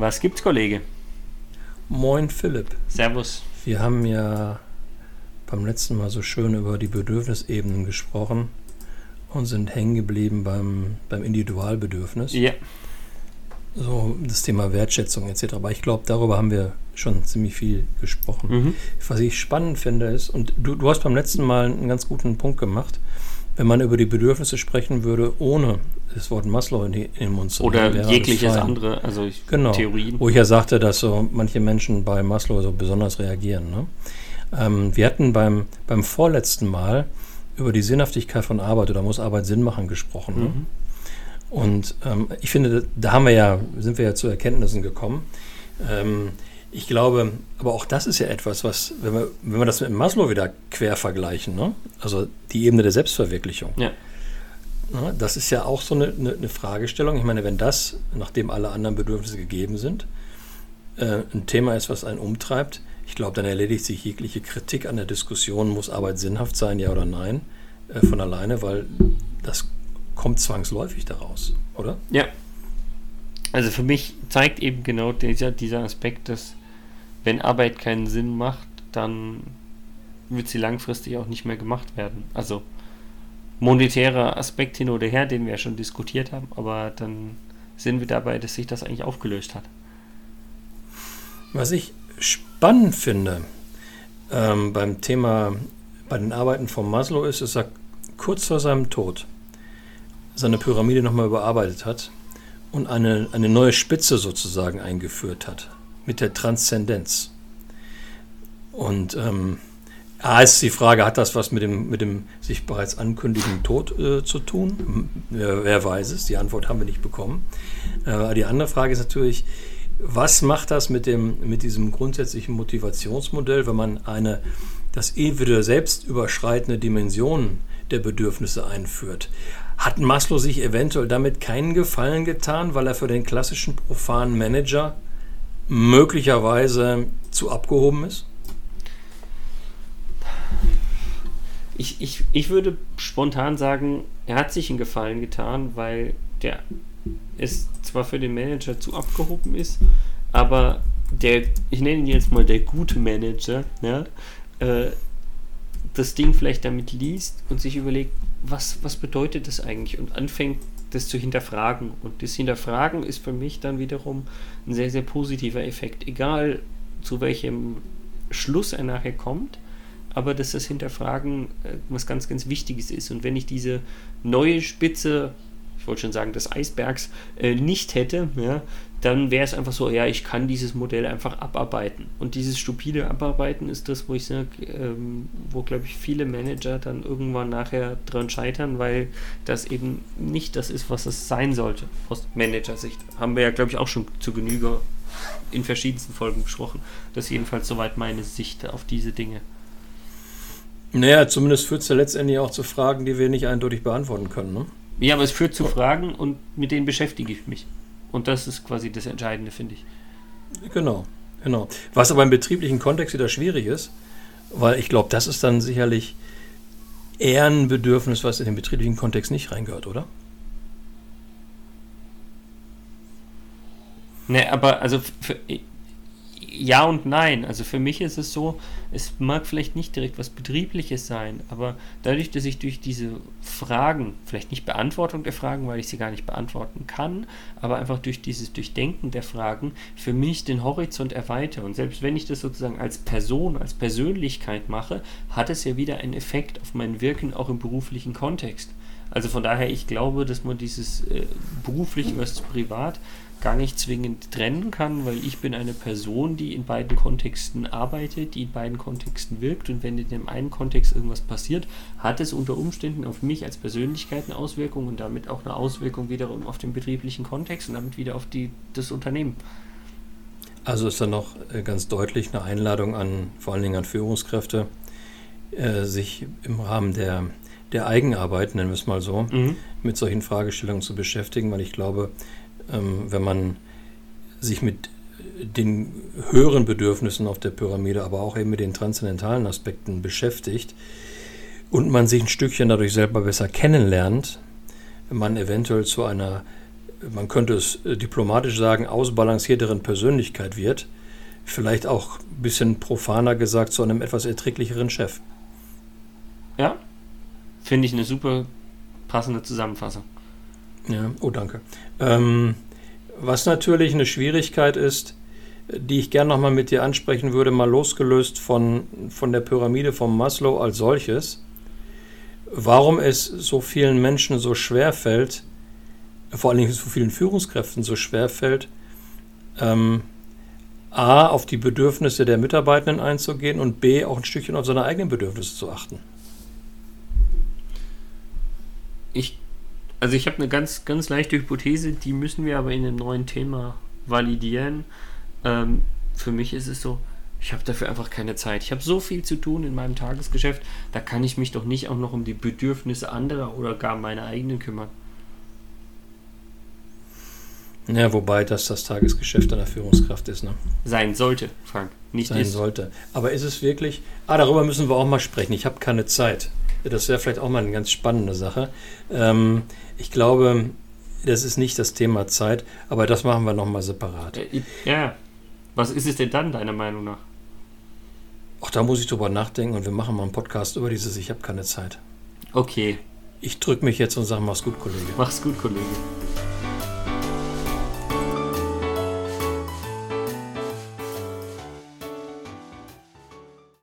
Was gibt's, Kollege? Moin Philipp. Servus. Wir haben ja beim letzten Mal so schön über die Bedürfnisebenen gesprochen und sind hängen geblieben beim, beim Individualbedürfnis. Ja. So das Thema Wertschätzung etc. Aber ich glaube, darüber haben wir schon ziemlich viel gesprochen. Mhm. Was ich spannend finde ist, und du, du hast beim letzten Mal einen ganz guten Punkt gemacht, wenn man über die Bedürfnisse sprechen würde, ohne das Wort Maslow in, die, in den Mund zu Oder nehmen, alles jegliches andere, also ich, Genau. Theorien. Wo ich ja sagte, dass so manche Menschen bei Maslow so besonders reagieren. Ne? Ähm, wir hatten beim, beim vorletzten Mal über die Sinnhaftigkeit von Arbeit oder muss Arbeit Sinn machen gesprochen. Ne? Mhm. Und ähm, ich finde, da haben wir ja, sind wir ja zu Erkenntnissen gekommen. Ähm, ich glaube, aber auch das ist ja etwas, was, wenn wir, wenn wir das mit Maslow wieder quer vergleichen, ne? also die Ebene der Selbstverwirklichung. Ja. Ne, Das ist ja auch so eine, eine, eine Fragestellung. Ich meine, wenn das, nachdem alle anderen Bedürfnisse gegeben sind, äh, ein Thema ist, was einen umtreibt, ich glaube, dann erledigt sich jegliche Kritik an der Diskussion, muss Arbeit sinnhaft sein, ja oder nein, äh, von alleine, weil das kommt zwangsläufig daraus, oder? Ja. Also für mich zeigt eben genau dieser, dieser Aspekt, dass wenn Arbeit keinen Sinn macht, dann wird sie langfristig auch nicht mehr gemacht werden. Also monetärer Aspekt hin oder her, den wir ja schon diskutiert haben, aber dann sind wir dabei, dass sich das eigentlich aufgelöst hat. Was ich spannend finde ähm, beim Thema, bei den Arbeiten von Maslow ist, dass er kurz vor seinem Tod seine Pyramide nochmal überarbeitet hat und eine, eine neue Spitze sozusagen eingeführt hat mit der Transzendenz. Und ähm, A ist die Frage, hat das was mit dem, mit dem sich bereits ankündigenden Tod äh, zu tun? Wer, wer weiß es? Die Antwort haben wir nicht bekommen. Äh, die andere Frage ist natürlich, was macht das mit, dem, mit diesem grundsätzlichen Motivationsmodell, wenn man eine das individuell selbst überschreitende Dimension der Bedürfnisse einführt? Hat Maslow sich eventuell damit keinen Gefallen getan, weil er für den klassischen profanen Manager möglicherweise zu abgehoben ist? Ich, ich, ich würde spontan sagen, er hat sich einen Gefallen getan, weil der es zwar für den Manager zu abgehoben ist, aber der, ich nenne ihn jetzt mal der gute Manager, ja, äh, das Ding vielleicht damit liest und sich überlegt, was, was bedeutet das eigentlich und anfängt, das zu hinterfragen. Und das Hinterfragen ist für mich dann wiederum ein sehr, sehr positiver Effekt. Egal zu welchem Schluss er nachher kommt, aber dass das Hinterfragen äh, was ganz, ganz Wichtiges ist. Und wenn ich diese neue Spitze, ich wollte schon sagen, des Eisbergs, äh, nicht hätte, ja, dann wäre es einfach so, ja, ich kann dieses Modell einfach abarbeiten. Und dieses stupide Abarbeiten ist das, wo ich sage, ähm, wo, glaube ich, viele Manager dann irgendwann nachher dran scheitern, weil das eben nicht das ist, was es sein sollte, aus Managersicht. Haben wir ja, glaube ich, auch schon zu Genüge in verschiedensten Folgen besprochen. Das ist jedenfalls soweit meine Sicht auf diese Dinge. Naja, zumindest führt es ja letztendlich auch zu Fragen, die wir nicht eindeutig beantworten können. Ne? Ja, aber es führt zu Fragen und mit denen beschäftige ich mich. Und das ist quasi das Entscheidende, finde ich. Genau, genau. Was aber im betrieblichen Kontext wieder schwierig ist, weil ich glaube, das ist dann sicherlich eher ein Bedürfnis, was in den betrieblichen Kontext nicht reingehört, oder? Ne, aber also für, ja und nein. Also für mich ist es so, es mag vielleicht nicht direkt was Betriebliches sein, aber dadurch, dass ich durch diese Fragen, vielleicht nicht Beantwortung der Fragen, weil ich sie gar nicht beantworten kann, aber einfach durch dieses Durchdenken der Fragen für mich den Horizont erweitere. Und selbst wenn ich das sozusagen als Person, als Persönlichkeit mache, hat es ja wieder einen Effekt auf mein Wirken auch im beruflichen Kontext. Also von daher, ich glaube, dass man dieses äh, beruflich versus privat gar nicht zwingend trennen kann, weil ich bin eine Person, die in beiden Kontexten arbeitet, die in beiden Kontexten wirkt und wenn in dem einen Kontext irgendwas passiert, hat es unter Umständen auf mich als Persönlichkeit eine Auswirkung und damit auch eine Auswirkung wiederum auf den betrieblichen Kontext und damit wieder auf die, das Unternehmen. Also ist da noch äh, ganz deutlich eine Einladung an vor allen Dingen an Führungskräfte, äh, sich im Rahmen der, der Eigenarbeit, nennen wir es mal so, Mhm. mit solchen Fragestellungen zu beschäftigen, weil ich glaube, ähm, wenn man sich mit den höheren Bedürfnissen auf der Pyramide, aber auch eben mit den transzendentalen Aspekten beschäftigt und man sich ein Stückchen dadurch selber besser kennenlernt, man eventuell zu einer man könnte es äh, diplomatisch sagen, ausbalancierteren Persönlichkeit wird. Vielleicht auch ein bisschen profaner gesagt zu einem etwas erträglicheren Chef. Ja, finde ich eine super passende Zusammenfassung. Ja, oh danke. Ähm, was natürlich eine Schwierigkeit ist, die ich gerne nochmal mit dir ansprechen würde, mal losgelöst von, von der Pyramide von Maslow als solches, warum es so vielen Menschen so schwer fällt, vor allen Dingen so vielen Führungskräften so schwer fällt, ähm, A, auf die Bedürfnisse der Mitarbeitenden einzugehen und B, auch ein Stückchen auf seine eigenen Bedürfnisse zu achten. Ich, also ich habe eine ganz, ganz leichte Hypothese, die müssen wir aber in einem neuen Thema validieren. Ähm, für mich ist es so, ich habe dafür einfach keine Zeit. Ich habe so viel zu tun in meinem Tagesgeschäft, da kann ich mich doch nicht auch noch um die Bedürfnisse anderer oder gar meine eigenen kümmern. Ja, wobei das das Tagesgeschäft einer Führungskraft ist. Ne? Sein sollte, Frank. Nicht Sein ist. sollte. Aber ist es wirklich. Ah, darüber müssen wir auch mal sprechen. Ich habe keine Zeit. Das wäre vielleicht auch mal eine ganz spannende Sache. Ähm, ich glaube, das ist nicht das Thema Zeit, aber das machen wir nochmal separat. Äh, ja, was ist es denn dann, deiner Meinung nach? Auch da muss ich drüber nachdenken und wir machen mal einen Podcast über dieses Ich habe keine Zeit. Okay. Ich drücke mich jetzt und sage, mach's gut, Kollege. Mach's gut, Kollege.